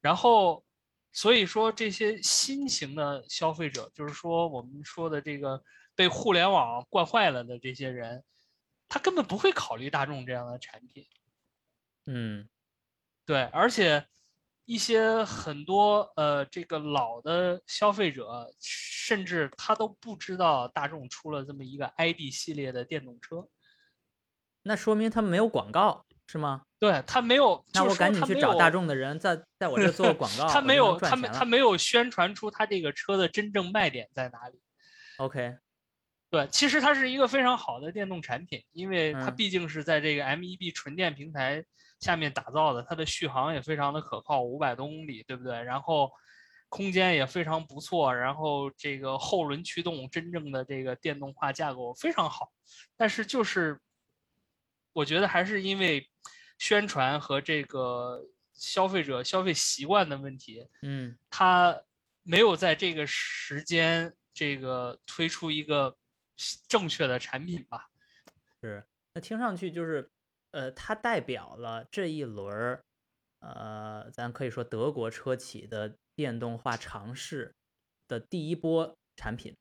然后，所以说这些新型的消费者，就是说我们说的这个被互联网惯坏了的这些人，他根本不会考虑大众这样的产品。嗯对，而且一些很多呃这个老的消费者，甚至他都不知道大众出了这么一个 ID 系列的电动车。那说明他们没有广告是吗？对他没有，那我赶紧去找大众的人，在在我这做广告，他没有，他没他没有宣传出他这个车的真正卖点在哪里。OK，对，其实它是一个非常好的电动产品，因为它嗯毕竟是在这个 MEB 纯电平台下面打造的，它的续航也非常的可靠，五百多公里，对不对？然后空间也非常不错，然后这个后轮驱动真正的这个电动化架构非常好，但是就是我觉得还是因为宣传和这个消费者消费习惯的问题，嗯它没有在这个时间这个推出一个正确的产品吧？是，那听上去就是，呃，它代表了这一轮儿，呃，咱可以说德国车企的电动化尝试的第一波产品。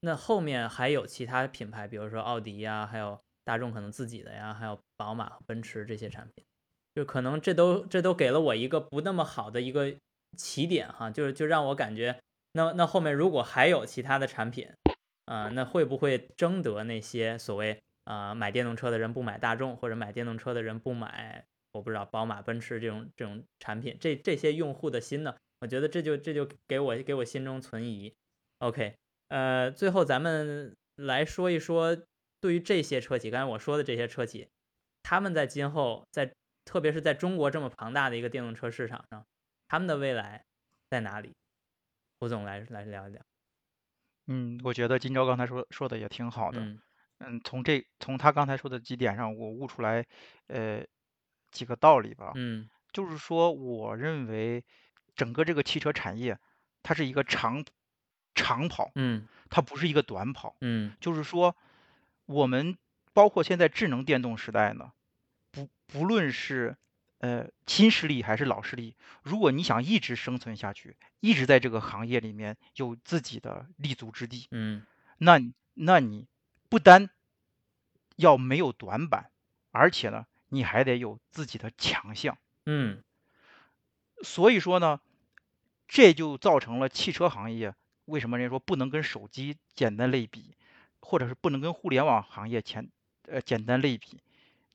那后面还有其他品牌，比如说奥迪呀，还有大众可能自己的呀，还有宝马、奔驰这些产品，就可能这都这都给了我一个不那么好的一个起点哈，就是就让我感觉，那那后面如果还有其他的产品，啊、那会不会争得那些所谓啊、买电动车的人不买大众，或者买电动车的人不买我不知道宝马、奔驰这种这种产品，这这些用户的心呢？我觉得这就这就给我给我心中存疑。OK，呃，最后咱们来说一说，对于这些车企，刚才我说的这些车企，他们在今后在特别是在中国这么庞大的一个电动车市场上，他们的未来在哪里？胡总来来聊一聊。嗯，我觉得金钊刚才说说的也挺好的。嗯嗯，从这从他刚才说的几点上，我悟出来呃几个道理吧。嗯就是说，我认为整个这个汽车产业，它是一个长长跑，嗯它不是一个短跑。嗯就是说，我们包括现在智能电动时代呢，不不论是呃新势力还是老势力，如果你想一直生存下去，一直在这个行业里面有自己的立足之地，嗯那你那你不单要没有短板，而且呢，你还得有自己的强项。嗯所以说呢，这就造成了汽车行业为什么人家说不能跟手机简单类比，或者是不能跟互联网行业前呃简单类比，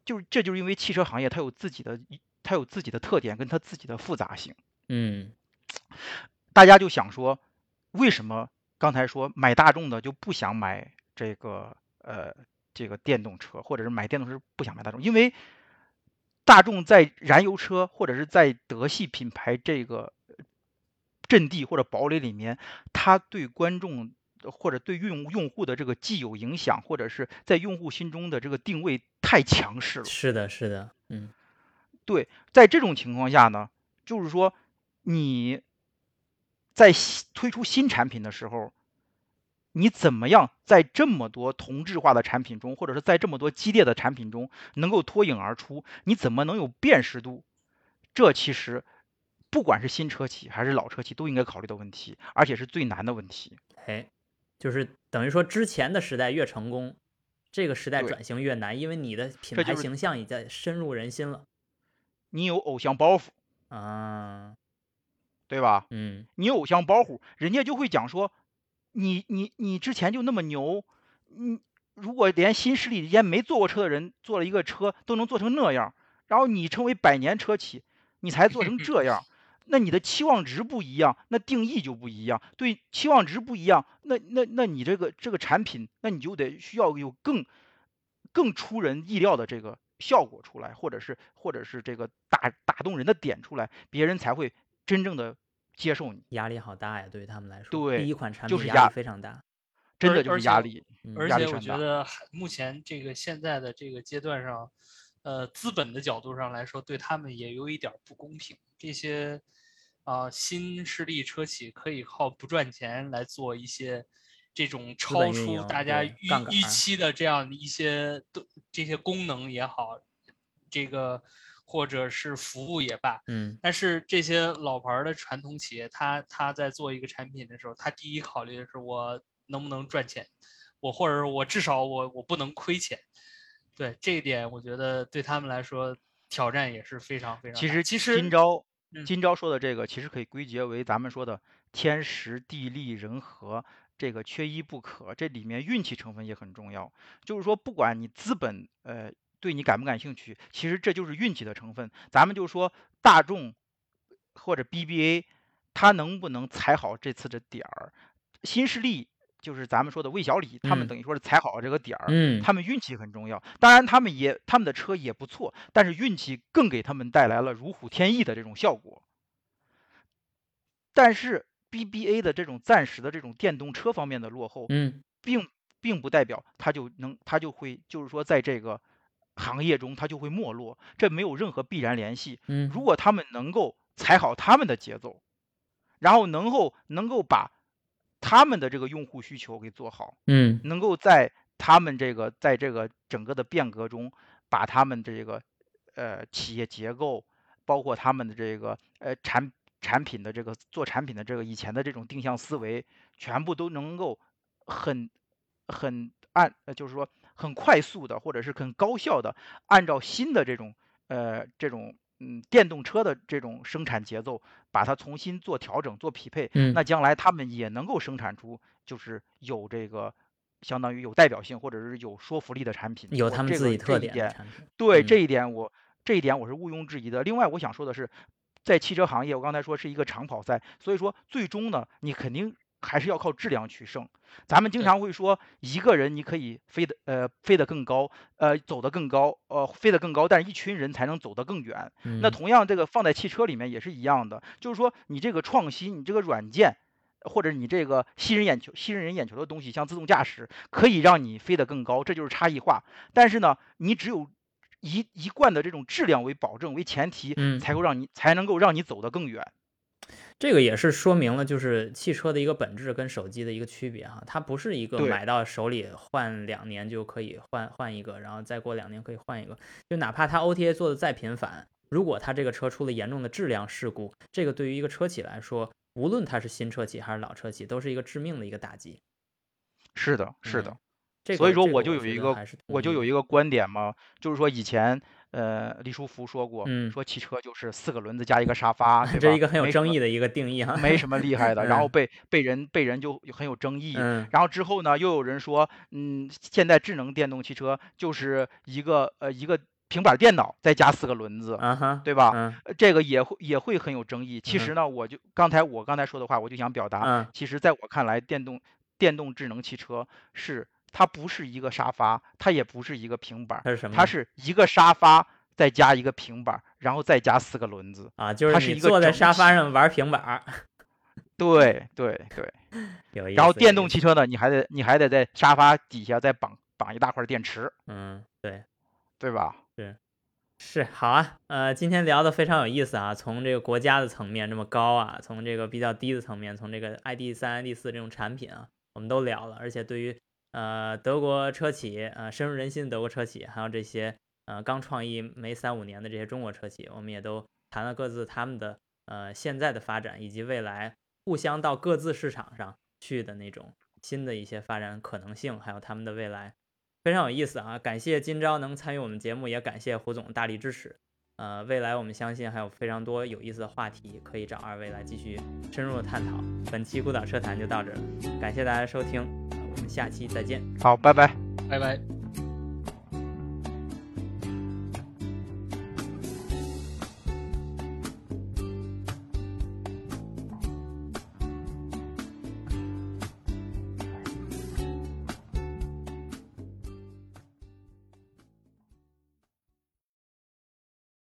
就是这就是因为汽车行业它有自己的它有自己的特点跟它自己的复杂性。嗯，大家就想说，为什么刚才说买大众的就不想买这个呃这个电动车，或者是买电动车不想买大众？因为大众在燃油车或者是在德系品牌这个阵地或者堡垒里面，它对观众或者对用用户的这个既有影响，或者是在用户心中的这个定位太强势了。是的，是的，嗯，对，在这种情况下呢，就是说你在推出新产品的时候，你怎么样在这么多同质化的产品中，或者是在这么多激烈的产品中能够脱颖而出？你怎么能有辨识度？这其实不管是新车企还是老车企都应该考虑的问题，而且是最难的问题。哎，就是等于说之前的时代越成功，这个时代转型越难，因为你的品牌形象已在深入人心了你有偶像包袱，啊，对吧？嗯你有偶像包袱，人家就会讲说，你你你之前就那么牛，你如果连新势力之间没坐过车的人做了一个车都能做成那样，然后你成为百年车企，你才做成 这样，那你的期望值不一样，那定义就不一样。对，期望值不一样，那那那你这个这个产品，那你就得需要有更更出人意料的这个效果出来，或者是或者是这个打打动人的点出来，别人才会真正的接受你。压力好大呀，对于他们来说，对第一款产就是压品压力非常大，真的就是压力。嗯而且我觉得目前这个现在的这个阶段上，呃，资本的角度上来说，对他们也有一点儿不公平。这些啊、新势力车企可以靠不赚钱来做一些这种超出大家预预期的这样一些的这些功能也好，这个或者是服务也罢，嗯但是这些老牌儿的传统企业，它它在做一个产品的时候，它第一考虑的是我能不能赚钱，我或者是我至少我我不能亏钱。对这一点，我觉得对他们来说挑战也是非常非常大。其实其实今朝嗯今朝说的这个，其实可以归结为咱们说的天时地利人和，这个缺一不可。这里面运气成分也很重要。就是说，不管你资本呃对你感不感兴趣，其实这就是运气的成分。咱们就说大众或者 BBA，它能不能踩好这次的点儿？新势力就是咱们说的魏小李，他们嗯等于说是踩好了这个点儿。嗯，他们运气很重要，当然他们也他们的车也不错，但是运气更给他们带来了如虎添翼的这种效果。但是 BBA 的这种暂时的这种电动车方面的落后，嗯并并不代表它就能它就会就是说在这个行业中它就会没落，这没有任何必然联系。嗯，如果他们能够踩好他们的节奏，然后能够能够把他们的这个用户需求给做好，嗯能够在他们这个在这个整个的变革中，把他们这个呃企业结构，包括他们的这个呃产产品的这个做产品的这个以前的这种定向思维，全部都能够很很按呃就是说很快速的或者是很高效的按照新的这种呃这种嗯电动车的这种生产节奏，把它重新做调整做匹配，嗯那将来他们也能够生产出就是有这个相当于有代表性或者是有说服力的产品。有他们这个自己特点的这一点，对嗯这一点我这一点我是毋庸置疑的。另外，我想说的是，在汽车行业，我刚才说是一个长跑赛，所以说最终呢，你肯定还是要靠质量取胜。咱们经常会说，一个人你可以飞得呃飞得更高，呃走得更高，呃飞得更高，但是一群人才能走得更远。那嗯同样，这个放在汽车里面也是一样的，就是说你这个创新，你这个软件，或者你这个吸人眼球、吸引人眼球的东西，像自动驾驶，可以让你飞得更高，这就是差异化。但是呢，你只有一一贯的这种质量为保证为前提，嗯才会让你才能够让你走得更远。这个也是说明了，就是汽车的一个本质跟手机的一个区别哈，它不是一个买到手里换两年就可以换换一个，然后再过两年可以换一个，就哪怕它 OTA 做的再频繁，如果它这个车出了严重的质量事故，这个对于一个车企来说，无论它是新车企还是老车企，都是一个致命的一个打击。是的，是的。嗯这个所以说我我就有一个我就有一个观点嘛，就是说以前呃，李书福说过，嗯说汽车就是四个轮子加一个沙发，对吧？这是一个很有争议的一个定义哈。没什么厉害的，然后嗯被被人被人就很有争议。嗯然后之后呢，又有人说，嗯，现在智能电动汽车就是一个呃一个平板电脑再加四个轮子，对吧？这个也会也会很有争议。其嗯实呢，我就刚才我刚才说的话，我就想表达，嗯其实在我看来，电动电动智能汽车是它不是一个沙发，它也不是一个平板儿，它是什么？它是一个沙发再加一个平板儿，然后再加四个轮子。啊，就它是一个是你坐在沙发上玩平板儿，对 对对。有意思。然后电动汽车呢，你还得你还得在沙发底下再绑绑一大块电池，嗯，对。对吧？是好啊，呃，今天聊的非常有意思啊，从这个国家的层面这么高啊，从这个比较低的层面，从这个 ID 三、ID 四这种产品啊，我们都聊了，而且对于呃德国车企，呃深入人心的德国车企，还有这些呃刚创业没三五年的这些中国车企，我们也都谈了各自他们的呃现在的发展，以及未来互相到各自市场上去的那种新的一些发展可能性，还有他们的未来。非常有意思啊！感谢今朝能参与我们节目，也感谢胡总大力支持。呃，未来我们相信还有非常多有意思的话题可以找二位来继续深入的探讨。本期孤岛车谈就到这儿了，感谢大家收听，我们下期再见。好，拜拜。拜拜。